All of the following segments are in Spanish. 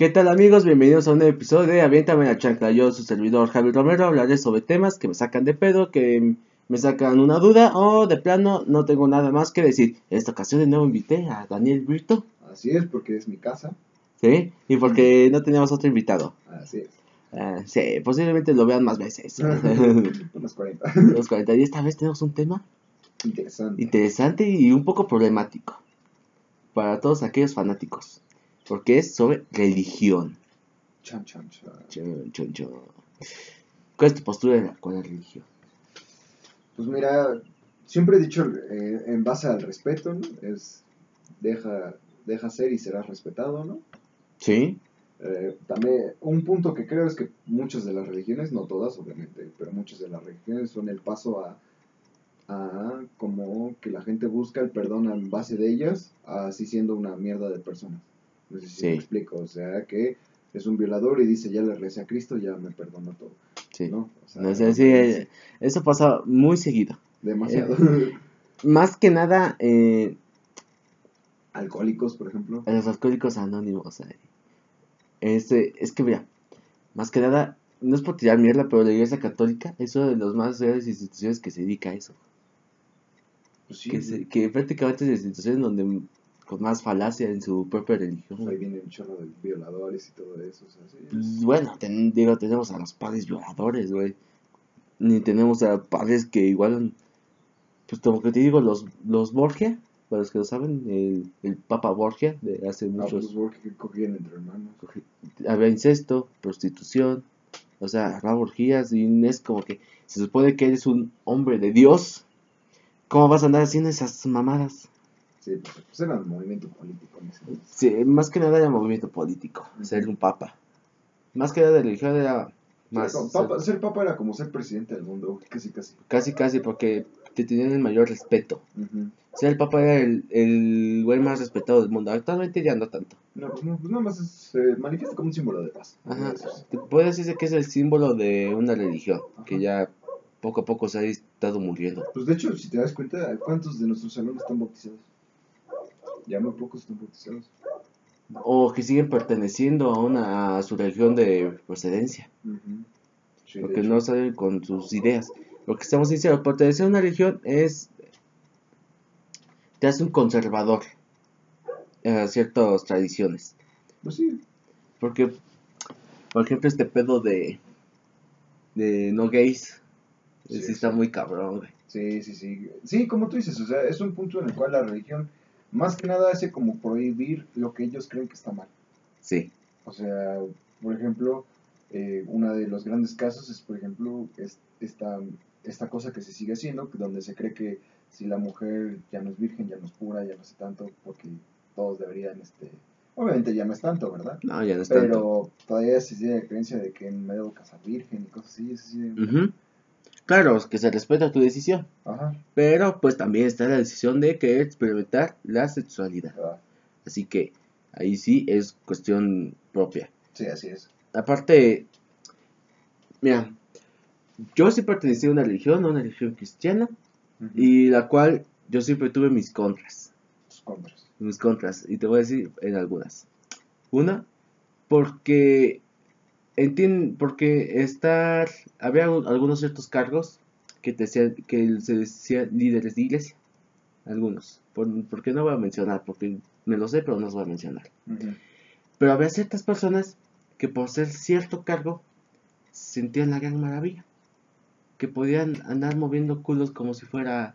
¿Qué tal amigos? Bienvenidos a un episodio de Aviéntame la chancla. Yo, su servidor Javier Romero, hablaré sobre temas que me sacan de pedo, que me sacan una duda o de plano no tengo nada más que decir. En esta ocasión de nuevo invité a Daniel Brito. Así es, porque es mi casa. Sí, y porque no teníamos otro invitado. Así es. Ah, sí, posiblemente lo vean más veces. Unos 40. Los 40 y esta vez tenemos un tema Interesante. interesante y un poco problemático para todos aquellos fanáticos, porque es sobre religión. Chan, chan, chan. Chon, chon, chon. ¿Cuál es tu postura con la religión? Pues mira, siempre he dicho eh, en base al respeto, ¿no? Es deja, deja ser y serás respetado, ¿no? Sí, Eh, también un punto que creo es que muchas de las religiones, no todas obviamente, pero muchas de las religiones son el paso a, a como que la gente busca el perdón en base de ellas, así siendo una mierda de personas. No sé si Sí. me explico, o sea que es un violador y dice ya le recé a Cristo, ya me perdonó todo, sí. ¿no? O sea, No sé, sí, eh, eso pasa muy seguido. demasiado. Más que nada eh, Alcohólicos, por ejemplo. los alcohólicos anónimos. eh. Este, es que mira, más que nada, no es por tirar mierda, pero la Iglesia Católica es una de las más grandes instituciones que se dedica a eso. Pues sí, que, se- que prácticamente es la institución donde con más falacia en su propia religión. pues ahí viene un chorro de violadores y todo eso. O sea, sí, es- Pues, bueno, ten- digo, tenemos a los padres violadores, güey. Ni tenemos a padres que igual, pues como que te digo, los, los Borgia, para los que lo saben, el, el Papa Borgia de hace Ah, pues muchos, los work que cogían entre hermanos. había incesto, prostitución, o sea, había orgías y es como que se supone que eres un hombre de Dios, ¿cómo vas a andar haciendo esas mamadas? Sí, pues, era un movimiento político en ese entonces. Sí, más que nada era movimiento político, ser un papa. Más que nada de religión era más... Ser, papa, ser papa era como ser presidente del mundo, casi casi. Casi, casi, porque te tenían el mayor respeto. Sea, el Papa era el, el güey más respetado del mundo. Actualmente ya no tanto. No, pues, no, pues nada más es- se manifiesta como un símbolo de paz. Ajá. Te Puede decirse que es el símbolo de una religión, que ya poco a poco se ha estado muriendo. Pues de hecho, si te das cuenta, ¿cuántos de nuestros alumnos están bautizados? Ya muy pocos están bautizados. O que siguen perteneciendo a una a su religión de procedencia. Sí, porque no salen con sus ideas. Porque estamos sinceros, pertenecer a una religión es... te hace un conservador a ciertas tradiciones. Pues sí, Porque, por ejemplo, este pedo de, de no gays, sí. está muy cabrón, güey. Sí, sí, sí. Sí, como tú dices, o sea, es un punto en el cual la religión más que nada hace como prohibir lo que ellos creen que está mal. Sí, O sea, por ejemplo, eh, uno de los grandes casos es, por ejemplo, es, esta, esta cosa que se sigue haciendo, que donde se cree que si la mujer ya no es virgen, ya no es pura, ya no hace tanto, porque todos deberían, este, obviamente ya no es tanto, ¿verdad? no, ya no es tanto. Pero todavía se tiene la creencia de que me debo casar virgen y cosas así, es así de-. Claro, que se respeta tu decisión, Ajá. pero pues también está la decisión de querer experimentar la sexualidad. ah, Así que ahí sí es cuestión propia. Sí, así es. Aparte, mira, yo sí pertenecí a una religión, a una religión cristiana, y la cual yo siempre tuve mis contras. Sus contras. mis contras y te voy a decir en algunas. Una, porque entiendo, porque estar, había algu- algunos ciertos cargos que te decían, que se decían líderes de iglesia, algunos, por, porque no voy a mencionar, porque me lo sé, pero no los voy a mencionar. Pero había ciertas personas que por ser cierto cargo sentían la gran maravilla, que podían andar moviendo culos como si fuera,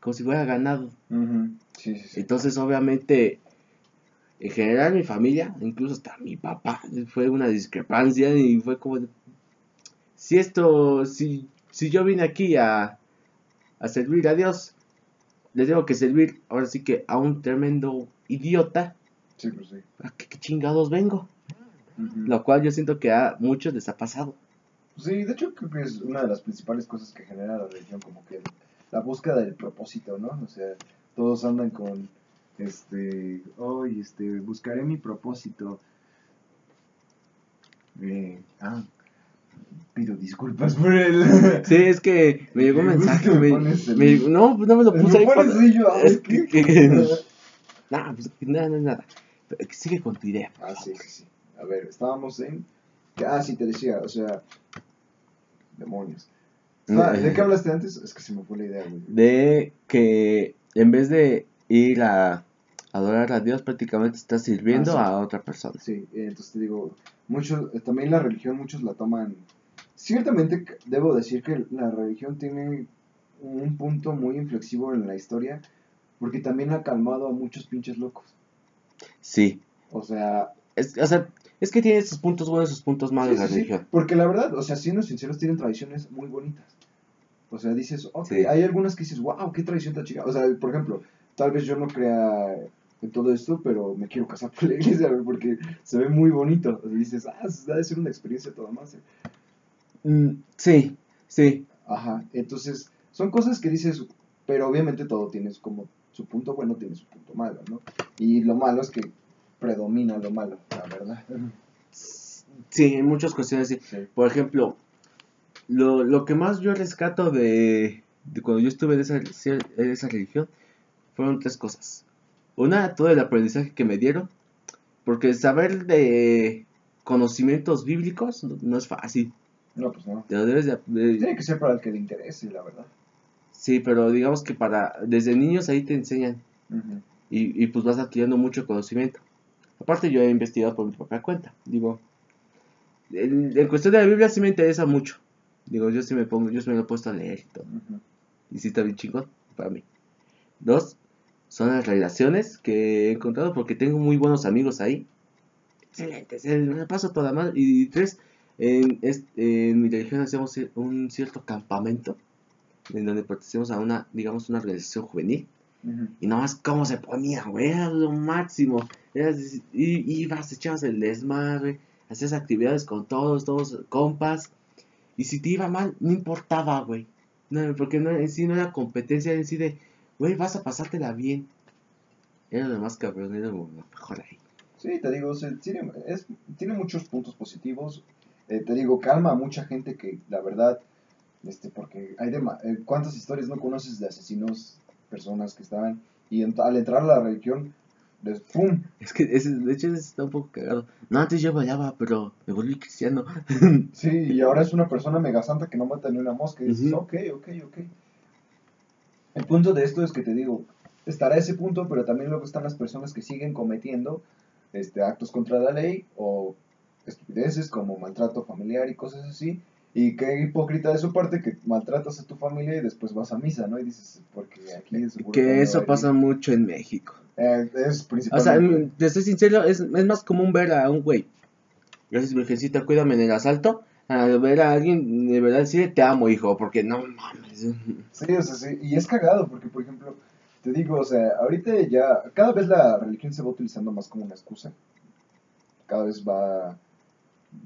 como si fuera ganado. Ujú. Sí, sí, sí. Entonces, obviamente, en general mi familia, incluso hasta mi papá, fue una discrepancia y fue como, de, si esto, si, si yo vine aquí a, a servir a Dios, le tengo que servir ahora sí que a un tremendo idiota, Sí, pues sí. ¿a qué, qué chingados vengo? Lo cual yo siento que a muchos les ha pasado. Sí, de hecho creo que es una de las principales cosas que genera la religión, como que la búsqueda del propósito, ¿no? O sea, todos andan con, este, hoy, este, buscaré mi propósito. Eh, ah, pido disculpas por el... Sí, es que me llegó un ¿Qué mensaje. me el- me no, pues no me lo puse ahí. para- yo, es que- Nah, pues nada, no es nada. Sigue con tu idea. Ah, sí, sí, sí. A ver, estábamos en... Ah, sí, te decía, o sea... Demonios. Ah, ¿De qué hablaste antes? Es que se me fue la idea, güey. De que en vez de ir a adorar a Dios, prácticamente estás sirviendo Ah, a otra persona. Sí, entonces te digo, muchos, eh, también la religión muchos la toman. Ciertamente debo decir que la religión tiene un punto muy inflexivo en la historia, porque también ha calmado a muchos pinches locos. Sí. O sea, Es, o sea, es que tiene sus puntos buenos y sus puntos malos sí, la sí, sí, religión. porque la verdad, o sea, siendo sinceros, tienen tradiciones muy bonitas. O sea, dices, ok, Sí. hay algunas que dices, wow, qué tradición tan chica. O sea, por ejemplo, tal vez yo no crea en todo esto, pero me quiero casar por la iglesia, porque se ve muy bonito. Dices, ah, debe ser una experiencia toda más. eh". Mm, sí, sí. Ajá, entonces son cosas que dices, pero obviamente todo tiene como su punto bueno, tiene su punto malo, ¿no? Y lo malo es que predomina lo malo, la verdad. Sí, en muchas cuestiones sí. Sí. Por ejemplo, lo, lo que más yo rescato de, de cuando yo estuve en esa, en esa religión fueron tres cosas. Una, todo el aprendizaje que me dieron, porque saber de conocimientos bíblicos no, no es fácil. No, pues no. Te lo debes de- de- Tiene que ser para el que le interese, la verdad. sí, pero digamos que para desde niños ahí te enseñan y, y pues vas adquiriendo mucho conocimiento. Aparte yo he investigado por mi propia cuenta. Digo, en, en cuestión de la Biblia sí me interesa mucho. Digo, yo sí me pongo, yo sí me lo he puesto a leer y todo. Y sí está bien chingón para mí. Dos, son las relaciones que he encontrado porque tengo muy buenos amigos ahí. Excelentes, eh, me paso toda mal. Y tres, en, mi religión hacemos un cierto campamento en donde pertenecemos a una, digamos, una organización juvenil. Ujú. Y nada más cómo se ponían, güey, era lo máximo. Eras, y, ibas, echabas el desmadre, hacías actividades con todos, todos compas. Y si te iba mal, no importaba, güey. No, porque no, en sí no era competencia, en sí de, güey, vas a pasártela bien. Era lo más cabrón, era lo mejor ahí. Sí, te digo, o sea, tiene, es, tiene muchos puntos positivos. Eh, te digo, calma a mucha gente que, la verdad, este, porque hay dema- eh, cuántas historias no conoces de asesinos, personas que estaban, y al entrar a la religión. Es que, ese, de hecho, está un poco cagado. No, antes yo bailaba, pero me volví cristiano. Sí, y ahora es una persona mega santa que no mata ni una mosca. Y dices, Ujú. ok, ok, ok. El punto de esto es que te digo, estará ese punto, pero también luego están las personas que siguen cometiendo este, actos contra la ley o estupideces como maltrato familiar y cosas así. Y qué hipócrita de su parte que maltratas a tu familia y después vas a misa, ¿no? Y dices, porque aquí seguro que eso pasa mucho en México. Eh, es O sea, principalmente... te soy sincero, es, es más común ver a un güey. Gracias, Virgencita, cuídame en el asalto. A ver a alguien de verdad decirle te amo, hijo, porque no mames. Sí, o sea, sí, y es cagado porque, por ejemplo, te digo, o sea, ahorita ya, cada vez la religión se va utilizando más como una excusa. Cada vez va,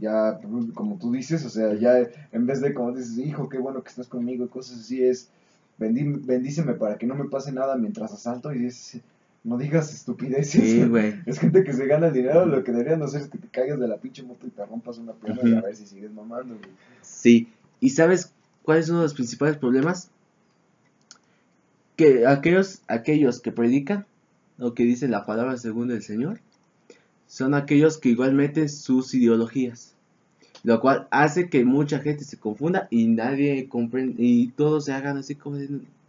ya, como tú dices, o sea, ya en vez de como dices, hijo, qué bueno que estás conmigo y cosas así, es, bendí- bendíceme para que no me pase nada mientras asalto y es, no digas estupideces. Sí, güey. Es gente que se gana el dinero, lo que deberían hacer es que te caigas de la pinche moto y te rompas una pierna y a ver si sigues mamando, güey. Sí. ¿Y sabes cuál es uno de los principales problemas? Que aquellos, aquellos que predican o que dicen la palabra según el Señor son aquellos que igual meten sus ideologías. Lo cual hace que mucha gente se confunda y nadie comprende y todos se hagan así como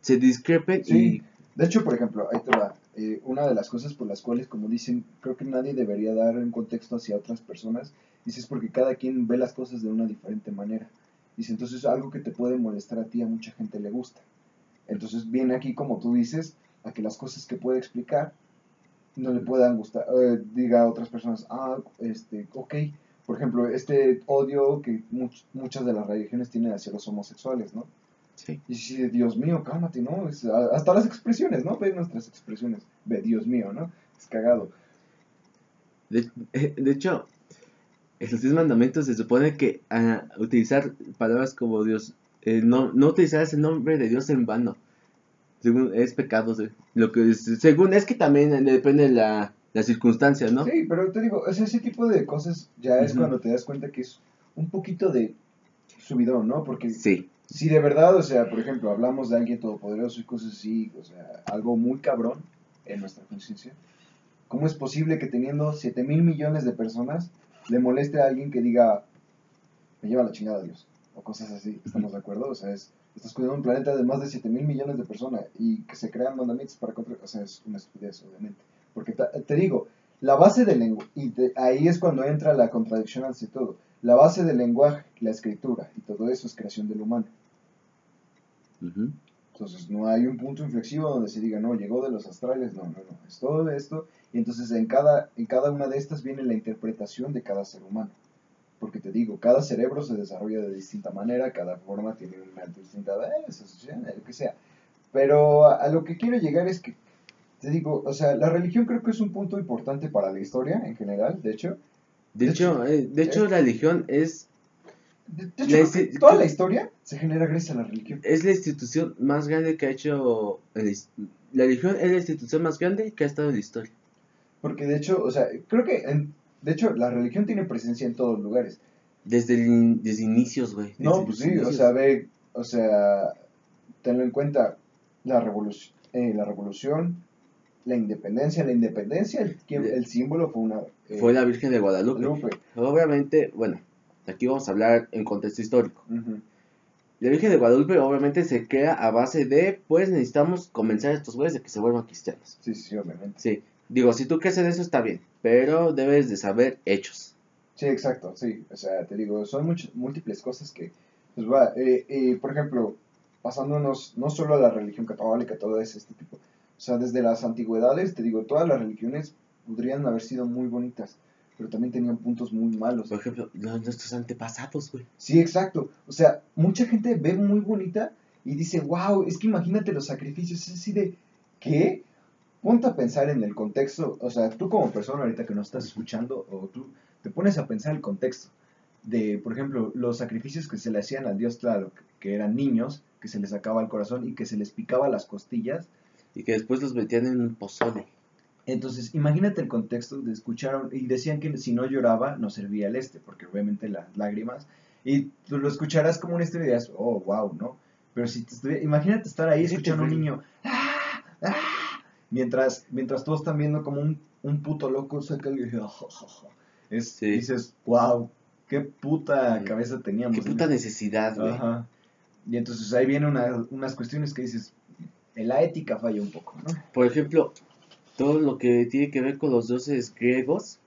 se discrepen Sí. De hecho, por ejemplo, ahí te va. Eh, una de las cosas por las cuales, como dicen, creo que nadie debería dar un contexto hacia otras personas, dices porque cada quien ve las cosas de una diferente manera. Dice, entonces algo que te puede molestar a ti, a mucha gente le gusta. Entonces viene aquí, como tú dices, a que las cosas que puede explicar no le puedan gustar, eh, diga a otras personas, ah, este, ok, por ejemplo, este odio que much- muchas de las religiones tienen hacia los homosexuales, ¿no? Sí. Y si Dios mío, cálmate, ¿no? Es- hasta las expresiones, ¿no? Ve nuestras expresiones. Ve, Dios mío, ¿no? Es cagado. De, eh, de hecho, en los diez mandamientos se supone que ah, utilizar palabras como Dios, eh, no, no utilizar ese nombre de Dios en vano. Según, es pecado. sí. Lo que es- según es que también depende de la, la circunstancia, ¿no? Sí, pero te digo, es ese tipo de cosas ya es cuando te das cuenta que es un poquito de subidón, ¿no? Porque Sí. Si de verdad, o sea, por ejemplo, hablamos de alguien todopoderoso y cosas así, o sea, algo muy cabrón en nuestra conciencia, ¿cómo es posible que teniendo 7 mil millones de personas le moleste a alguien que diga, me lleva la chingada Dios, o cosas así, ¿estamos de acuerdo? O sea, es, estás cuidando un planeta de más de 7 mil millones de personas y que se crean mandamientos para contra, o sea, es una estupidez, obviamente. Porque te, digo, la base del lenguaje, y ahí es cuando entra la contradicción ante todo, la base del lenguaje, la escritura, y todo eso es creación del humano. Entonces no hay un punto inflexivo donde se diga, no, llegó de los astrales, no, no, no, es todo esto. Y entonces en cada, en cada una de estas viene la interpretación de cada ser humano. Porque te digo, cada cerebro se desarrolla de distinta manera, cada forma tiene una distinta asociación, lo que sea. Pero a, lo que quiero llegar es que, te digo, o sea, la religión creo que es un punto importante para la historia en general, de hecho. De, hecho, de hecho, eh, la religión es toda la historia se genera gracias a la religión. Es la institución más grande que ha hecho. La religión es la institución más grande que ha estado en la historia. Porque de hecho, o sea, creo que. de hecho, la religión tiene presencia en todos lugares. Desde, desde inicios, güey. No, pues sí, o sea, ve. O sea, tenlo en cuenta. La revolución, eh, la revolución, la independencia. La independencia, el, el símbolo fue una. Eh, fue la Virgen de Guadalupe. Obviamente, bueno Aquí vamos a hablar en contexto histórico. La Virgen de Guadalupe obviamente se crea a base de, pues necesitamos convencer a estos güeyes de que se vuelvan cristianos. Sí, sí, obviamente. Sí, digo, si tú crees en eso está bien, pero debes de saber hechos. Sí, exacto, sí, o sea, te digo, son muchas, múltiples cosas que, pues va, eh, eh, por ejemplo, pasándonos no solo a la religión católica, todo ese este tipo, o sea, desde las antigüedades, te digo, todas las religiones podrían haber sido muy bonitas pero también tenían puntos muy malos. Por ejemplo, nuestros antepasados, güey. Sí, exacto. O sea, mucha gente ve muy bonita y dice, wow, es que imagínate los sacrificios. Es así de, ¿qué? Ponte a pensar en el contexto. O sea, tú como persona ahorita que no estás escuchando, o tú te pones a pensar el contexto de, por ejemplo, los sacrificios que se le hacían al dios claro, que eran niños, que se les sacaba el corazón y que se les picaba las costillas. Y que después los metían en un pozole. Entonces, imagínate el contexto de escucharon y decían que si no lloraba no servía el este, porque obviamente las lágrimas, y tú lo escucharás como una historia y dirás, oh, wow, ¿no? Pero si te imagínate estar ahí escuchando a un niño, ¡Ah! ¡Ah! mientras, mientras todos están viendo como un, un puto loco saca el es, dices, wow, qué puta cabeza teníamos. Qué puta necesidad, güey. Ajá. Y entonces ahí vienen unas cuestiones que dices, en la ética falla un poco, ¿no? Por ejemplo, todo lo que tiene que ver con los dioses griegos.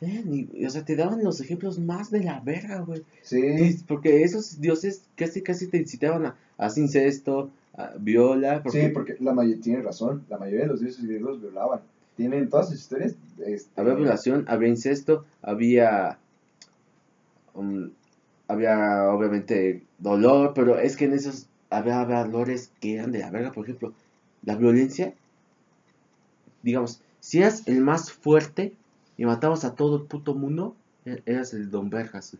Eh, o sea, te daban los ejemplos más de la verga, güey. Sí. porque esos dioses casi casi te incitaban a, a incesto, a viola. Sí, porque la mayoría, tiene razón, la mayoría de los dioses griegos violaban. Tienen todas sus historias. Este... Había violación, había incesto, había... Um, había obviamente dolor, pero es que en esos había valores que eran de la verga, por ejemplo, la violencia digamos, si eras el más fuerte y matabas a todo el puto mundo, e-, eras el Don Vergas.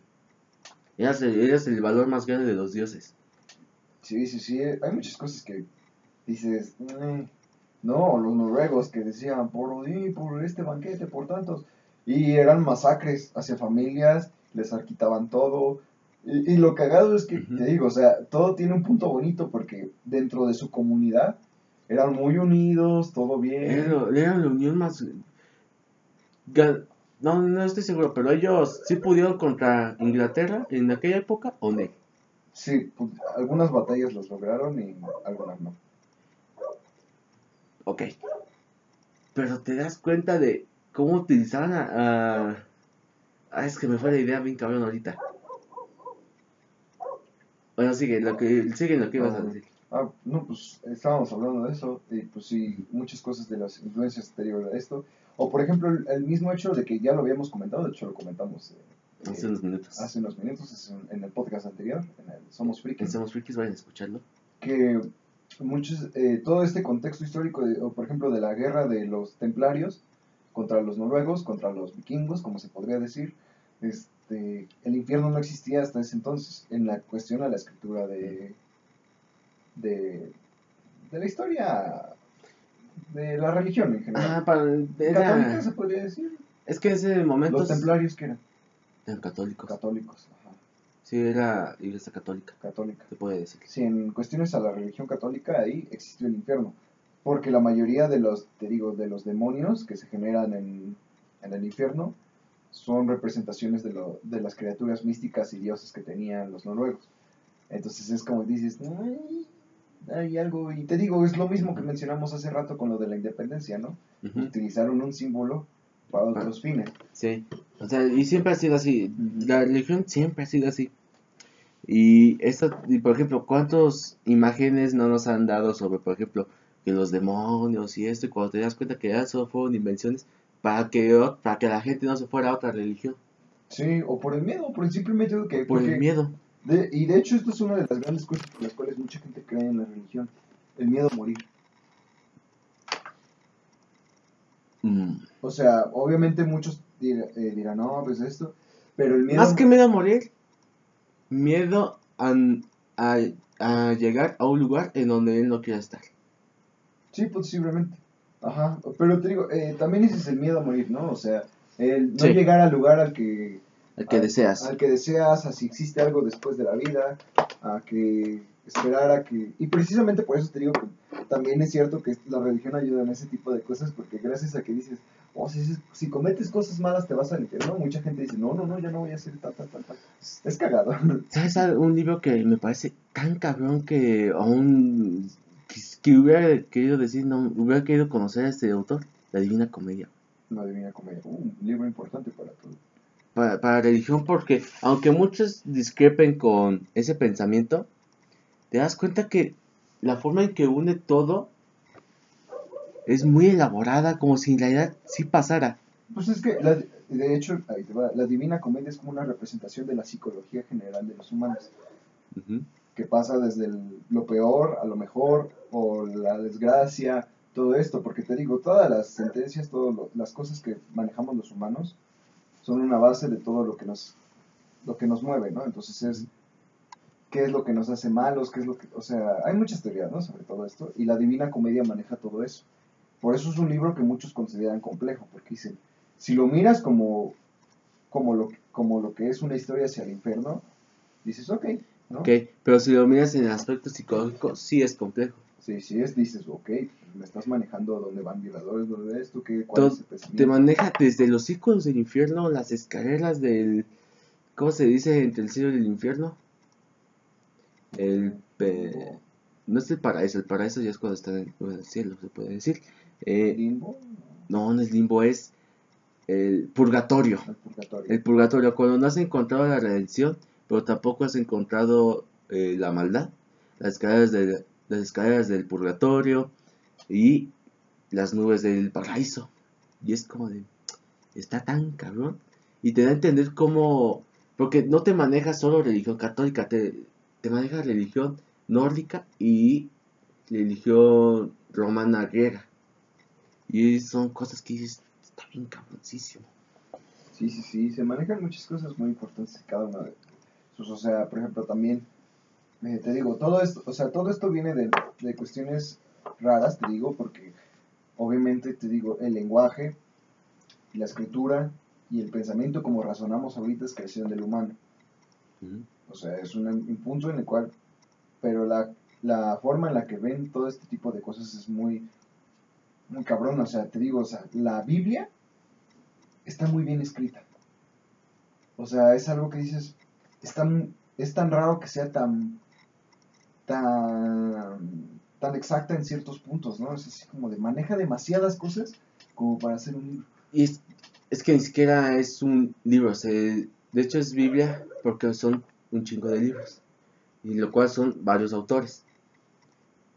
Eras el, eras el valor más grande de los dioses. Sí, sí, sí. Hay muchas cosas que dices, no, los noruegos que decían, por, por este banquete, por tantos. Y eran masacres hacia familias, les quitaban todo. Y, lo cagado es que, te digo, o sea, todo tiene un punto bonito porque dentro de su comunidad eran muy unidos, todo bien. Era, la unión más... No, no estoy seguro, pero ellos sí pudieron contra Inglaterra en aquella época o no. Sí, pues, algunas batallas los lograron y algunas no. Ok. Pero te das cuenta de cómo utilizaban a... Ah, es que me fue la idea bien cabrón ahorita. Bueno, sigue lo que, sigue lo que ibas a decir. Ah, no, pues estábamos hablando de eso, y pues sí, muchas cosas de las influencias anteriores a esto. O por ejemplo, el, mismo hecho de que ya lo habíamos comentado, de hecho lo comentamos eh, hace unos minutos. Hace unos minutos, en el podcast anterior, en el Somos Frikis. Somos Frikis, vayan a escucharlo. Que muchos, eh, todo este contexto histórico, o por ejemplo, de la guerra de los templarios contra los noruegos, contra los vikingos, como se podría decir, este, el infierno no existía hasta ese entonces, en la cuestión a la escritura de de, de la historia de la religión en general. Ah, para, Católica se podría decir. Es que ese momento. Los templarios que eran. Eran católicos. Católicos, ajá. Sí, era iglesia católica. Católica. Se puede decir. Sí, en cuestiones a la religión católica ahí existió el infierno. Porque la mayoría de los, te digo, de los demonios que se generan en, en el infierno son representaciones de, lo, de las criaturas místicas y dioses que tenían los noruegos. Entonces es como dices, "Ay, hay algo, y te digo, es lo mismo que mencionamos hace rato con lo de la independencia, ¿no? Utilizaron un símbolo para otros fines. Sí, o sea, y siempre ha sido así. La religión siempre ha sido así. Y esto, y por ejemplo, ¿cuántas imágenes no nos han dado sobre, por ejemplo, que los demonios y esto? Y cuando te das cuenta que ya solo fueron invenciones para que, para que la gente no se fuera a otra religión, Sí, o por el miedo, por el simple que... por el miedo. De- y de hecho esto es una de las grandes cosas por las cuales mucha gente cree en la religión, el miedo a morir. Mm. O sea, obviamente muchos dir- eh, dirán, no, pues esto, pero el miedo... Más que miedo a morir, miedo a, a, a llegar a un lugar en donde él no quiera estar. Sí, posiblemente. Ajá, pero te digo, eh, también ese es el miedo a morir, ¿no? O sea, el no Sí. llegar al lugar al que, Que al- deseas. al que deseas, a si existe algo después de la vida, a que esperar a que... Y precisamente por eso te digo que también es cierto que la religión ayuda en ese tipo de cosas, porque gracias a que dices, oh, si, si- cometes cosas malas te vas al infierno, mucha gente dice, no, no, no, yo no voy a hacer tal, tal, tal, tal. Es cagado. ¿Sabes un libro que me parece tan cabrón que aún que, que hubiera querido decir, no, hubiera querido conocer a este autor? La Divina Comedia. No adivina comedia. Uh, un libro importante para todo. Para, para religión, porque aunque muchos discrepen con ese pensamiento, te das cuenta que la forma en que une todo es muy elaborada, como si en realidad sí pasara. Pues es que, la- de hecho, la Divina Comedia es como una representación de la psicología general de los humanos, Ujú. que pasa desde el- lo peor a lo mejor, o la desgracia, todo esto, porque te digo, todas las sentencias, todas las cosas que manejamos los humanos, son una base de todo lo que nos, lo que nos mueve, ¿no? Entonces es, ¿qué es lo que nos hace malos? ¿Qué es lo que, o sea, hay muchas teorías, ¿no? Sobre todo esto, y la Divina Comedia maneja todo eso. Por eso es un libro que muchos consideran complejo, porque dicen, si lo miras como, como, lo, como lo que es una historia hacia el infierno, dices, ok, ¿no? Ok, pero si lo miras en el aspecto psicológico, sí es complejo. Sí, sí es, dices, ok, me estás manejando dónde van violadores, dónde esto, qué, cuál Todo es el Te maneja desde los círculos del infierno, las escaleras del... ¿Cómo se dice entre el cielo y el infierno? El... No es el paraíso, el paraíso ya es cuando está en el cielo, se puede decir. Eh, Limbo, no, no es limbo, es el purgatorio. el purgatorio. El purgatorio, cuando no has encontrado la redención, pero tampoco has encontrado eh, la maldad. Las escaleras, de, las escaleras del purgatorio y las nubes del paraíso. Y es como de, está tan cabrón. Y te da a entender cómo, porque no te maneja solo religión católica, te, te maneja religión nórdica y religión romana griega. Y son cosas que dices, está bien cabroncísimo. Sí, sí, sí, se manejan muchas cosas muy importantes cada una de sus, o sea, por ejemplo, también, eh, te digo, todo esto, o sea, todo esto viene de, de cuestiones raras, te digo, porque obviamente, te digo, el lenguaje, la escritura y el pensamiento como razonamos ahorita es creación del humano. O sea, es un, un punto en el cual, pero la, la forma en la que ven todo este tipo de cosas es muy, muy cabrón. O sea, te digo, o sea, la Biblia está muy bien escrita. O sea, es algo que dices, es tan, es tan raro que sea tan, tan, exacta en ciertos puntos, ¿no? Es así como de maneja demasiadas cosas como para hacer un libro. Y es, que ni siquiera es un libro, se- de hecho es Biblia porque son un chingo de libros, y lo cual son varios autores.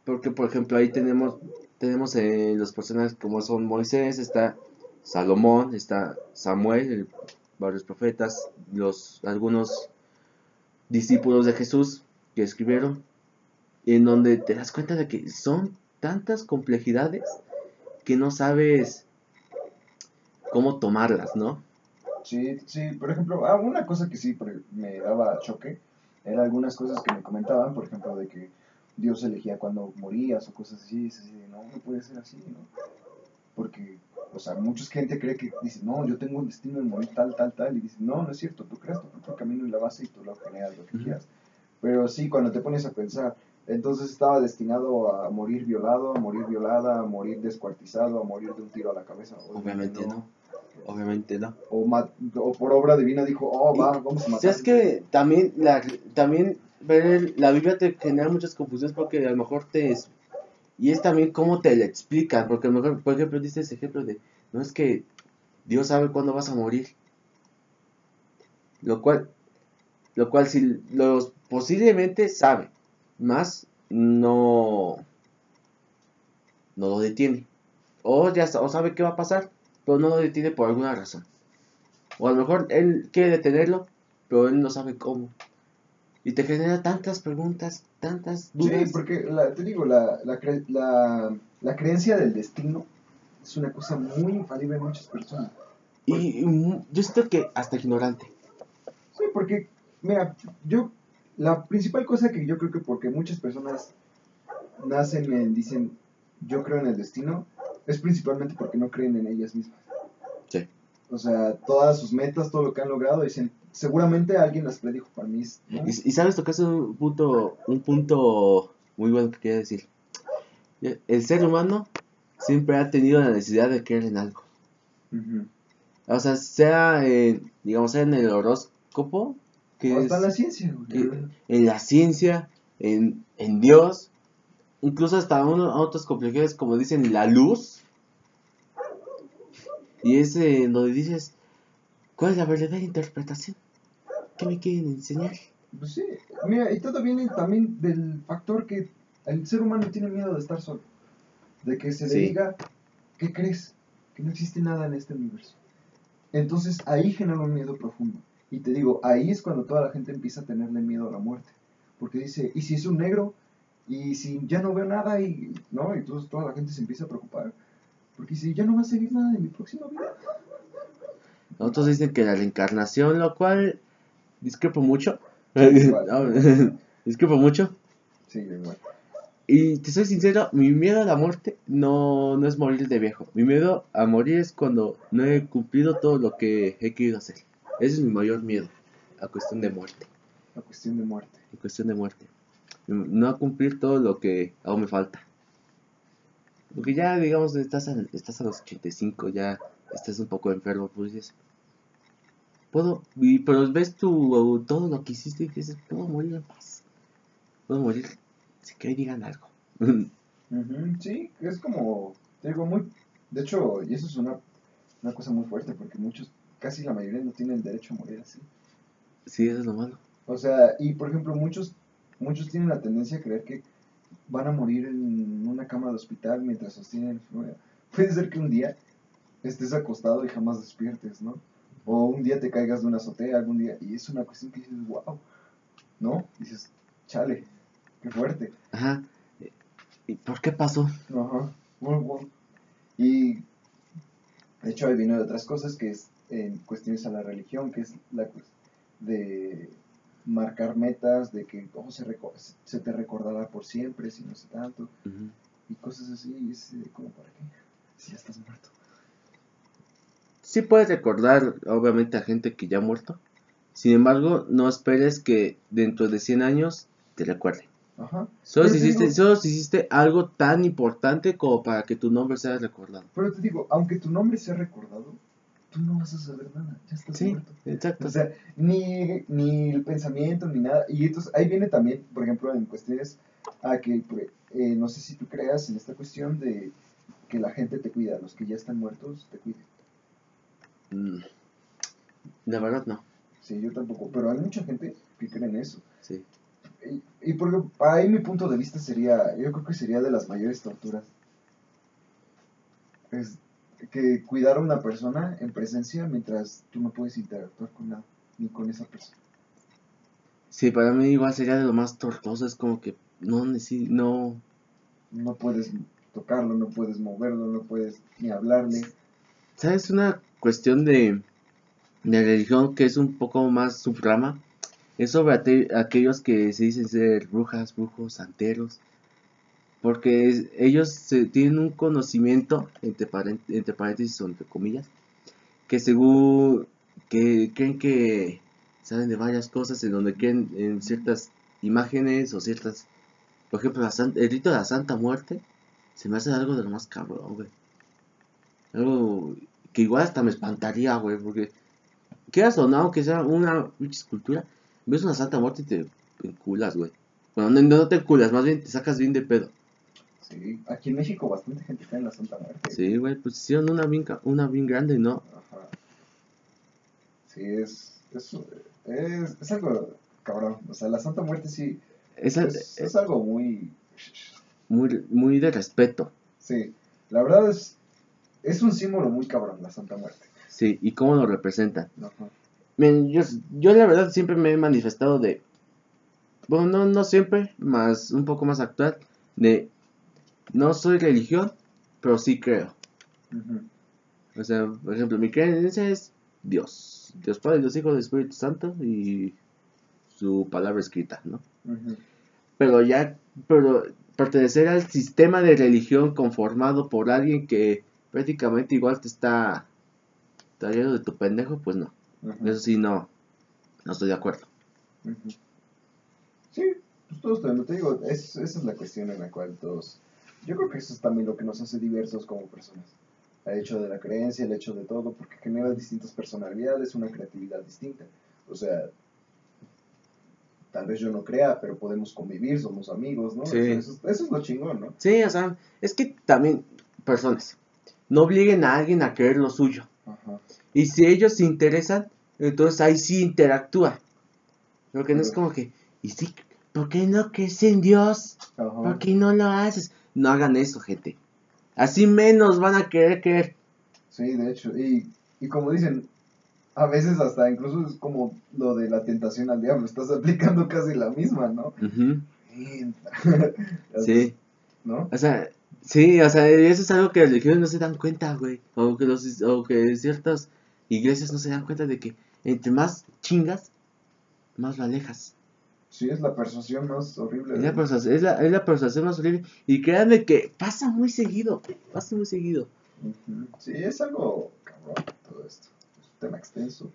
Porque, por ejemplo, ahí tenemos, tenemos eh, los personajes como son Moisés, está Salomón, está Samuel, el- varios profetas, los, algunos discípulos de Jesús que escribieron, en donde te das cuenta de que son tantas complejidades que no sabes cómo tomarlas, ¿no? Sí, sí, por ejemplo, ah, una cosa que sí me daba choque eran algunas cosas que me comentaban, por ejemplo, de que Dios elegía cuando morías o cosas así, es así no, no puede ser así, ¿no? Porque, o sea, mucha gente cree que dice, no, yo tengo un destino de morir tal, tal, tal, y dice, no, no es cierto, tú creas tu propio camino y la base y tú lo generas lo que quieras. Pero sí, cuando te pones a pensar, entonces estaba destinado a morir violado, a morir violada, a morir descuartizado, a morir de un tiro a la cabeza. Obviamente no. Obviamente no. O, por obra divina dijo, oh, va, vamos a matar. es que también la, también ver el- la Biblia te genera muchas confusiones porque a lo mejor te... es- y es también cómo te la explican, porque a lo mejor, por ejemplo, dice ese ejemplo de, no es que Dios sabe cuándo vas a morir. Lo cual, lo cual si los posiblemente sabe, más no, no lo detiene. O ya o sabe qué va a pasar, pero no lo detiene por alguna razón. O a lo mejor él quiere detenerlo, pero él no sabe cómo. Y te genera tantas preguntas, tantas Sí, dudas. porque la- te digo, la, la, cre- la, la creencia del destino es una cosa muy infalible en muchas personas. Y, yo siento que hasta ignorante. Sí, porque, mira, yo, la principal cosa que yo creo que porque muchas personas nacen en, dicen, yo creo en el destino, es principalmente porque no creen en ellas mismas. Sí. O sea, todas sus metas, todo lo que han logrado, dicen, seguramente alguien las predijo para mí. ¿no? Y, y sabes, tocaste un punto, un punto muy bueno que quería decir. El ser humano siempre ha tenido la necesidad de creer en algo. O sea, sea, en, digamos, sea en el horóscopo, que O es, hasta la ciencia, güey. que- en la ciencia, en, en Dios, incluso hasta uno, otras complejidades como dicen la luz. Y es eh, donde dices, ¿cuál es la verdadera interpretación? ¿Qué me quieren enseñar? Pues sí, mira, y todo viene también del factor que el ser humano tiene miedo de estar solo. De que se le Sí. diga, ¿qué crees? Que no existe nada en este universo. Entonces ahí genera un miedo profundo. Y te digo, ahí es cuando toda la gente empieza a tenerle miedo a la muerte. Porque dice, ¿y si es un negro? ¿Y si ya no veo nada? Y, ¿no? Y entonces toda la gente se empieza a preocupar. Porque si ya no va a seguir nada de mi próxima vida. Otros dicen que la reencarnación, lo cual discrepo mucho. Discrepo mucho. Sí, igual. Y te soy sincero, mi miedo a la muerte no, no es morir de viejo. Mi miedo a morir es cuando no he cumplido todo lo que he querido hacer. Ese es mi mayor miedo a cuestión de muerte. La cuestión de muerte. En cuestión de muerte. No a cumplir todo lo que aún me falta. Porque ya, digamos, estás a, estás a los 85, ya estás un poco enfermo, pues dices, puedo, y, pero ves tu, todo lo que hiciste y dices, puedo morir en paz. Puedo morir sin que digan algo. Sí, es como, te digo, muy, de hecho, y eso es una, una cosa muy fuerte, porque muchos, casi la mayoría no tienen derecho a morir así. sí, eso es lo malo. O sea, y por ejemplo, muchos, muchos tienen la tendencia a creer que van a morir en una cama de hospital mientras sostienen enfermedad. Puede ser que un día estés acostado y jamás despiertes, ¿no? O un día te caigas de una azotea, algún día, y es una cuestión que dices, wow, ¿no? Dices, chale, qué fuerte. Ajá. ¿Y por qué pasó? Ajá, muy bueno. Y de hecho ahí viene de otras cosas que es en cuestiones a la religión, que es la de marcar metas, de que oh, se, te recordará por siempre, si no sé tanto, y cosas así, y es eh, como para qué, si ya estás muerto. Sí puedes recordar, obviamente, a gente que ya ha muerto. Sin embargo, no esperes que dentro de 100 años te recuerden. Ajá. Solo si, te hiciste, digo- solo si hiciste algo tan importante como para que tu nombre sea recordado. Pero te digo, aunque tu nombre sea recordado, tú no vas a saber nada, ya estás Sí, muerto. exacto. O sea, ni, ni el pensamiento, ni nada. Y entonces ahí viene también, por ejemplo, en cuestiones a que, pues, eh, no sé si tú creas en esta cuestión de que la gente te cuida, los que ya están muertos te cuiden. Mm. La verdad, no. Sí, yo tampoco, pero hay mucha gente que cree en eso. Sí. Y, y porque ahí mi punto de vista sería, yo creo que sería de las mayores torturas. Es que cuidar a una persona en presencia mientras tú no puedes interactuar con nada, ni con esa persona. Sí, para mí igual sería de lo más tortuoso. Es como que no no. No puedes tocarlo, no puedes moverlo, no puedes ni hablarle. ¿Sabes? Una cuestión de, de religión que es un poco más subrama. Es sobre aquellos que se dicen ser brujas, brujos, santeros. Porque ellos se- tienen un conocimiento, entre, paréntesis o entre comillas, que según que creen que saben de varias cosas en donde creen en ciertas imágenes o ciertas... Por ejemplo, el rito de la Santa Muerte se me hace algo de lo más cabrón, güey. Algo que igual hasta me espantaría, güey, porque quieras o no, aunque sea una escultura, ves una Santa Muerte y te enculas, güey. Bueno, no, no te enculas, más bien te sacas bien de pedo. Sí, aquí en México bastante gente cree en la Santa Muerte. Sí, güey, pues hicieron una bien, una bien grande, ¿no? Ajá. Sí, es, es, es, es algo cabrón. O sea, la Santa Muerte sí Esa, es, es algo muy... muy, muy de respeto. Sí, la verdad es, es un símbolo muy cabrón, la Santa Muerte. Sí, y cómo lo representan. Ajá. Miren, yo, yo la verdad siempre me he manifestado de, bueno, no, no siempre, más un poco más actual, de no soy religión, pero sí creo. O sea, por ejemplo, mi creencia es Dios, Dios Padre, Dios Hijo, Dios Espíritu Santo y su palabra escrita, ¿no? Pero ya, pero pertenecer al sistema de religión conformado por alguien que prácticamente igual te está trayendo de tu pendejo, pues no. Eso sí, no, no estoy de acuerdo. Sí, pues todos también, te digo, es, esa es la cuestión en la cual todos... Yo creo que eso es también lo que nos hace diversos como personas. El hecho de la creencia, el hecho de todo, porque genera distintas personalidades, una creatividad distinta. O sea, tal vez yo no crea, pero podemos convivir, somos amigos, ¿no? Sí. Eso, es- eso es lo chingón, ¿no? Sí, o sea, es que también, personas, no obliguen a alguien a creer lo suyo. Ajá. Y si ellos se interesan, entonces ahí sí interactúa. Lo que no es como que, ¿y sí? ¿Por qué no crees en Dios? Ajá. ¿Por qué no lo haces? No hagan eso, gente. Así menos van a querer creer. Sí, de hecho, y, y como dicen, a veces hasta incluso es como lo de la tentación al diablo, estás aplicando casi la misma, ¿no? Sí, ¿No? o sea, sí, o sea, eso es algo que las religiones no se dan cuenta, güey. O que, los, o que ciertas iglesias no se dan cuenta de que entre más chingas, más lo alejas. Sí, es la persuasión más horrible. Es la, persuasión, es, la, es la persuasión más horrible. Y créanme que pasa muy seguido. Pasa muy seguido. Ujú. Sí, es algo cabrón todo esto. Es un tema extenso.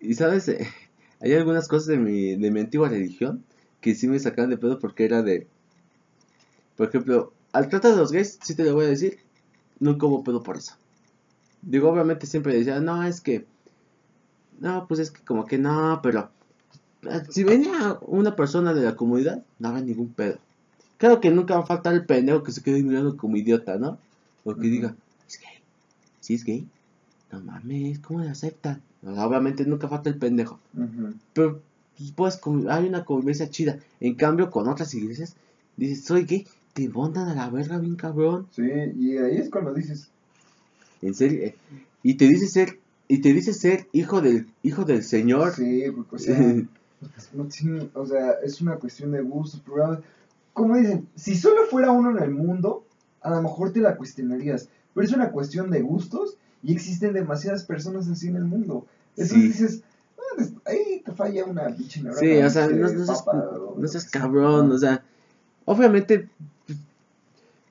Y sabes, Eh, hay algunas cosas de mi, de mi antigua religión que sí me sacaban de pedo porque era de. Por ejemplo, al tratar de los gays, sí te lo voy a decir, nunca hubo pedo por eso. Digo, obviamente siempre decía, no, es que. No, pues es que como que no, pero. Eh, Si venía una persona de la comunidad, no había ningún pedo. Claro que nunca va a faltar el pendejo que se quede mirando como idiota, ¿no? O que diga, es gay. ¿Sí es gay? No mames, ¿cómo le aceptan? O obviamente nunca falta el pendejo. Ujú. Pero pues, pues, hay una convivencia chida. En cambio, con otras iglesias, dices, soy gay, te montan a la verga bien cabrón. Sí, y ahí es cuando dices, En serio. eh, Y te dice ser, y te dice ser hijo del, hijo del Señor. sí, o sea, no tiene- o sea, es una cuestión de gustos, pero como dicen, si solo fuera uno en el mundo, a lo mejor te la cuestionarías, pero es una cuestión de gustos y existen demasiadas personas así en el mundo. Entonces Sí. dices, "Ah, des- ahí te falla una pinche. Sí, o sea, no, no seas, papa no seas que sea". cabrón, o sea, obviamente pues,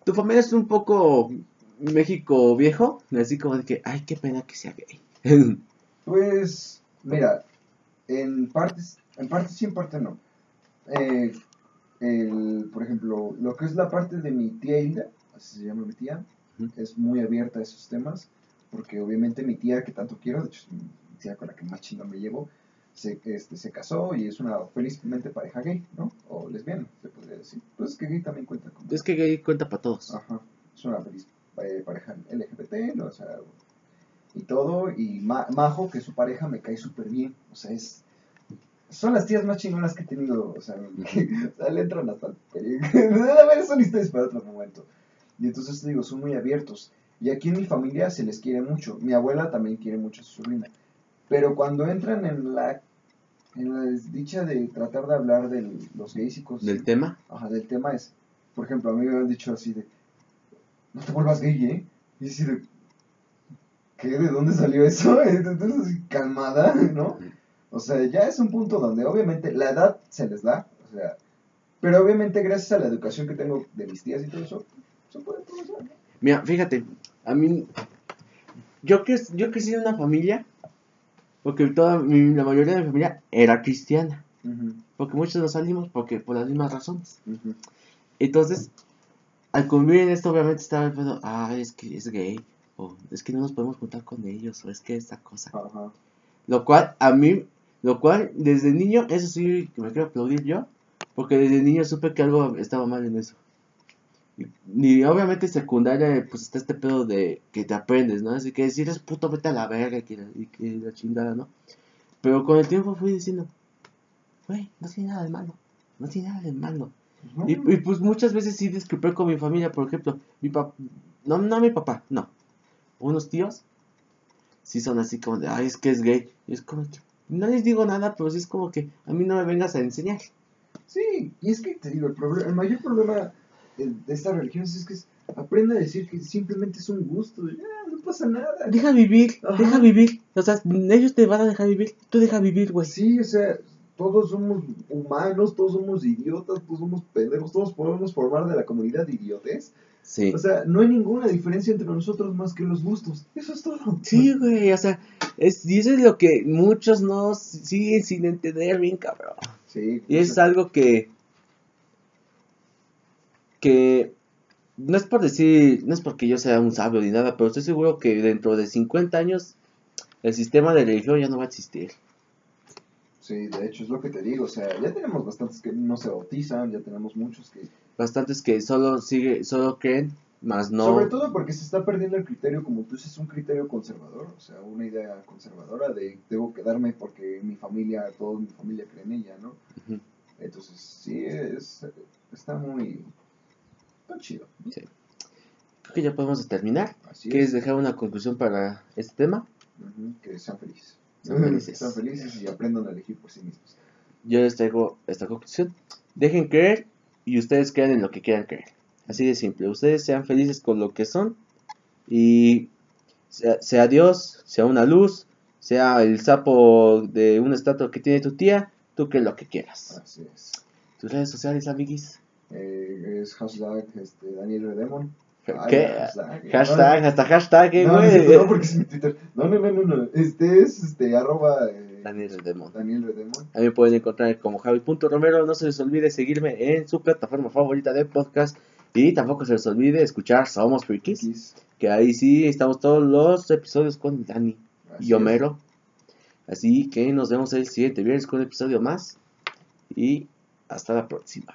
tu familia es un poco México viejo, así como de que, ay, qué pena que sea gay. Pues, mira, en partes, en parte sí, en parte no. Eh, el, por ejemplo, lo que es la parte de mi tía Hilda, así se llama mi tía, es muy abierta a esos temas, porque obviamente mi tía, que tanto quiero, de hecho es mi tía con la que más chingón me llevo, se, este, se casó y es una felizmente pareja gay, ¿no? O lesbiana, se podría decir. Pues que gay también cuenta como... es que gay cuenta para todos. Ajá, es una feliz eh, pareja LGBT, ¿no? o sea, y todo, y Ma- Majo, que es su pareja, me cae súper bien, o sea, es... Son las tías más chingonas que he tenido, o sea, que, o sea, le entran hasta A ver, son historias para otro momento. Y entonces te digo, son muy abiertos. Y aquí en mi familia se les quiere mucho. Mi abuela también quiere mucho a su sobrina. Pero cuando entran en la, en la desdicha de tratar de hablar de los gays y cosas Del tema, Ajá, del tema es, por ejemplo, a mí me han dicho así de, no te vuelvas gay, ¿eh? Y así de, ¿qué? ¿De dónde salió eso? Entonces, así, calmada, ¿no? O sea, ya es un punto donde obviamente la edad se les da, o sea, pero obviamente gracias a la educación que tengo de mis tías y todo eso, se puede. Mira, fíjate, a mí, yo, que, yo crecí en una familia, porque toda mi- la mayoría de mi familia era cristiana, porque muchos nos salimos porque por las mismas razones. Entonces, al convivir en esto, obviamente estaba el pedo, ah, es que es gay, o es que no nos podemos juntar con ellos, o es que esta cosa. Lo cual, a mí, lo cual, desde niño, eso sí, me quiero aplaudir yo, porque desde niño supe que algo estaba mal en eso. Y, obviamente secundaria, pues está este pedo de que te aprendes, ¿no? Así que si eres puto, vete a la verga que, y que la chingada, ¿no? Pero con el tiempo fui diciendo, güey, no tiene nada de malo, no tiene nada de malo. Y, y, pues muchas veces sí disculpé con mi familia, por ejemplo, mi papá, no, no mi papá, no, unos tíos, sí son así como de, ay, es que es gay. Y es como que, no les digo nada, pero sí es como que a mí no me vengas a enseñar. Sí, y es que te digo, el, problema, el mayor problema de, de esta religión es que es, aprende a decir que simplemente es un gusto, ya, no pasa nada. Deja vivir, Ajá. deja vivir. O sea, ellos te van a dejar vivir, tú deja vivir, güey. Sí, o sea, todos somos humanos, todos somos idiotas, todos somos pendejos, todos podemos formar de la comunidad de idiotes. Sí. O sea, no hay ninguna diferencia entre nosotros más que los gustos. Eso es todo. Sí, güey, o sea, es, y eso es lo que muchos no siguen sin entender bien, cabrón. Sí. Y es algo que, que no es por decir, no es porque yo sea un sabio ni nada, pero estoy seguro que dentro de 50 años el sistema de religión ya no va a existir. Sí, de hecho es lo que te digo. O sea, ya tenemos bastantes que no se bautizan, ya tenemos muchos que... Bastantes que solo sigue, solo creen, más no. Sobre todo porque se está perdiendo el criterio, como tú dices, un criterio conservador. O sea, una idea conservadora de debo quedarme porque mi familia, toda mi familia cree en ella, ¿no? Entonces, sí, es, está muy... Está chido. Creo que ya podemos terminar. Así ¿Quieres es. dejar una conclusión para este tema? Que sean felices. Sean felices. sean felices y aprendan a elegir por sí mismos. Yo les traigo esta conclusión. Dejen creer y ustedes crean en lo que quieran creer. Así de simple. Ustedes sean felices con lo que son y sea, sea Dios, sea una luz, sea el sapo de una estatua que tiene tu tía, tú cree lo que quieras. Así es. Tus redes sociales, amiguis. Eh, es hashtag este, Daniel Redemon. ¿Qué? hashtag. Hashtag, hasta hashtag, eh, No, no, güey. no, porque es mi Twitter. No, no, no, no, no. Este es este, arroba eh, Daniel. Daniel Redemon. A mí me pueden encontrar como Javi.romero. No se les olvide seguirme en su plataforma favorita de podcast. Y tampoco se les olvide escuchar Somos Freakies. X. Que ahí sí estamos todos los episodios con Dani Así y Homero. Así que nos vemos el siguiente viernes con un episodio más. Y hasta la próxima.